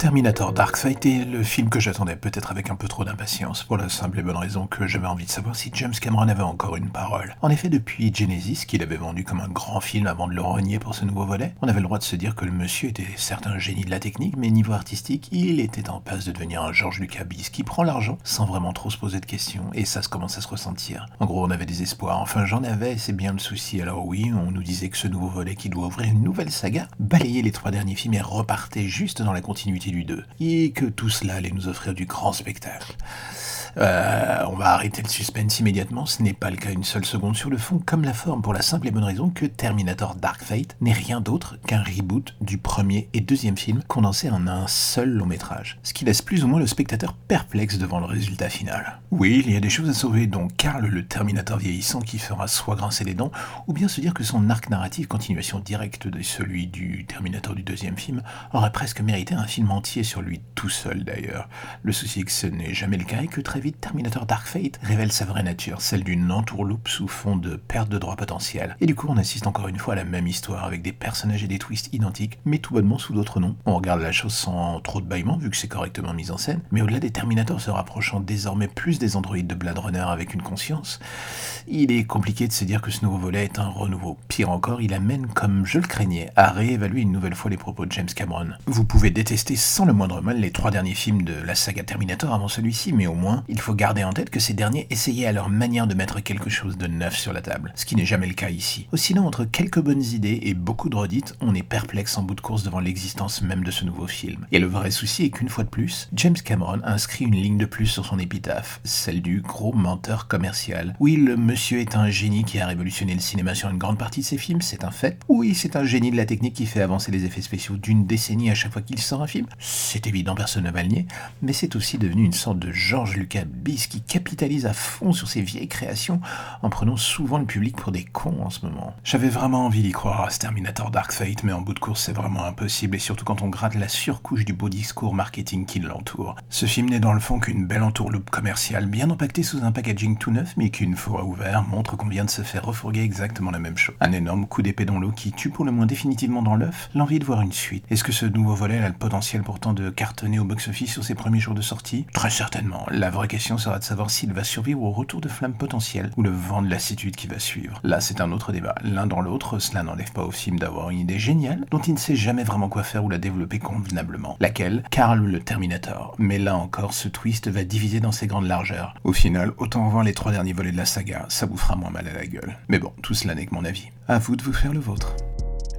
Terminator Dark Fate est le film que j'attendais peut-être avec un peu trop d'impatience, pour la simple et bonne raison que j'avais envie de savoir si James Cameron avait encore une parole. En effet, depuis Genesis, qu'il avait vendu comme un grand film avant de le renier pour ce nouveau volet, on avait le droit de se dire que le monsieur était certes un génie de la technique, mais niveau artistique, il était en passe de devenir un George Lucas qui prend l'argent sans vraiment trop se poser de questions, et ça se commence à se ressentir. En gros, on avait des espoirs, enfin j'en avais, c'est bien le souci. Alors oui, on nous disait que ce nouveau volet qui doit ouvrir une nouvelle saga balayait les trois derniers films et repartait juste dans la continuité du 2, et que tout cela allait nous offrir du grand spectacle. Euh, on va arrêter le suspense immédiatement, ce n'est pas le cas une seule seconde sur le fond, comme la forme, pour la simple et bonne raison que Terminator Dark Fate n'est rien d'autre qu'un reboot du premier et deuxième film condensé en un seul long métrage, ce qui laisse plus ou moins le spectateur perplexe devant le résultat final. Oui, il y a des choses à sauver, dont Carl le Terminator vieillissant qui fera soit grincer les dents, ou bien se dire que son arc narratif, continuation directe de celui du Terminator du deuxième film, aurait presque mérité un film entier sur lui tout seul d'ailleurs. Le souci est que ce n'est jamais le cas et que très vite Terminator Dark Fate révèle sa vraie nature, celle d'une entourloupe sous fond de perte de droit potentiel. Et du coup, on assiste encore une fois à la même histoire avec des personnages et des twists identiques, mais tout bonnement sous d'autres noms. On regarde la chose sans trop de bâillement, vu que c'est correctement mis en scène, mais au-delà des Terminators se rapprochant désormais plus des androïdes de Blade Runner avec une conscience, il est compliqué de se dire que ce nouveau volet est un renouveau. Pire encore, il amène, comme je le craignais, à réévaluer une nouvelle fois les propos de James Cameron. Vous pouvez détester sans le moindre mal les trois derniers films de la saga Terminator avant celui-ci, mais au moins, il faut garder en tête que ces derniers essayaient à leur manière de mettre quelque chose de neuf sur la table, ce qui n'est jamais le cas ici. Sinon, entre quelques bonnes idées et beaucoup de redites, on est perplexe en bout de course devant l'existence même de ce nouveau film. Et le vrai souci est qu'une fois de plus, James Cameron inscrit une ligne de plus sur son épitaphe, celle du gros menteur commercial. Oui, le monsieur est un génie qui a révolutionné le cinéma sur une grande partie de ses films, c'est un fait. Oui, c'est un génie de la technique qui fait avancer les effets spéciaux d'une décennie à chaque fois qu'il sort un film. C'est évident, personne ne va le nier, mais c'est aussi devenu une sorte de George Lucas qui capitalise à fond sur ses vieilles créations en prenant souvent le public pour des cons en ce moment. J'avais vraiment envie d'y croire à ce Terminator Dark Fate, mais en bout de course c'est vraiment impossible, et surtout quand on gratte la surcouche du beau discours marketing qui l'entoure. Ce film n'est dans le fond qu'une belle entourloupe commerciale, bien empaquetée sous un packaging tout neuf, mais qui une fois ouvert montre qu'on vient de se faire refourguer exactement la même chose. Un énorme coup d'épée dans l'eau qui tue pour le moins définitivement dans l'œuf l'envie de voir une suite. Est-ce que ce nouveau volet a le potentiel pourtant de cartonner au box-office sur ses premiers jours de sortie? Très certainement. La vraie question sera de savoir s'il va survivre au retour de flamme potentiel ou le vent de lassitude qui va suivre. Là, c'est un autre débat. L'un dans l'autre, cela n'enlève pas au film d'avoir une idée géniale dont il ne sait jamais vraiment quoi faire ou la développer convenablement. Laquelle? Carl le Terminator. Mais là encore, ce twist va diviser dans ses grandes largeurs. Au final, autant voir les trois derniers volets de la saga, ça vous fera moins mal à la gueule. Mais bon, tout cela n'est que mon avis. À vous de vous faire le vôtre.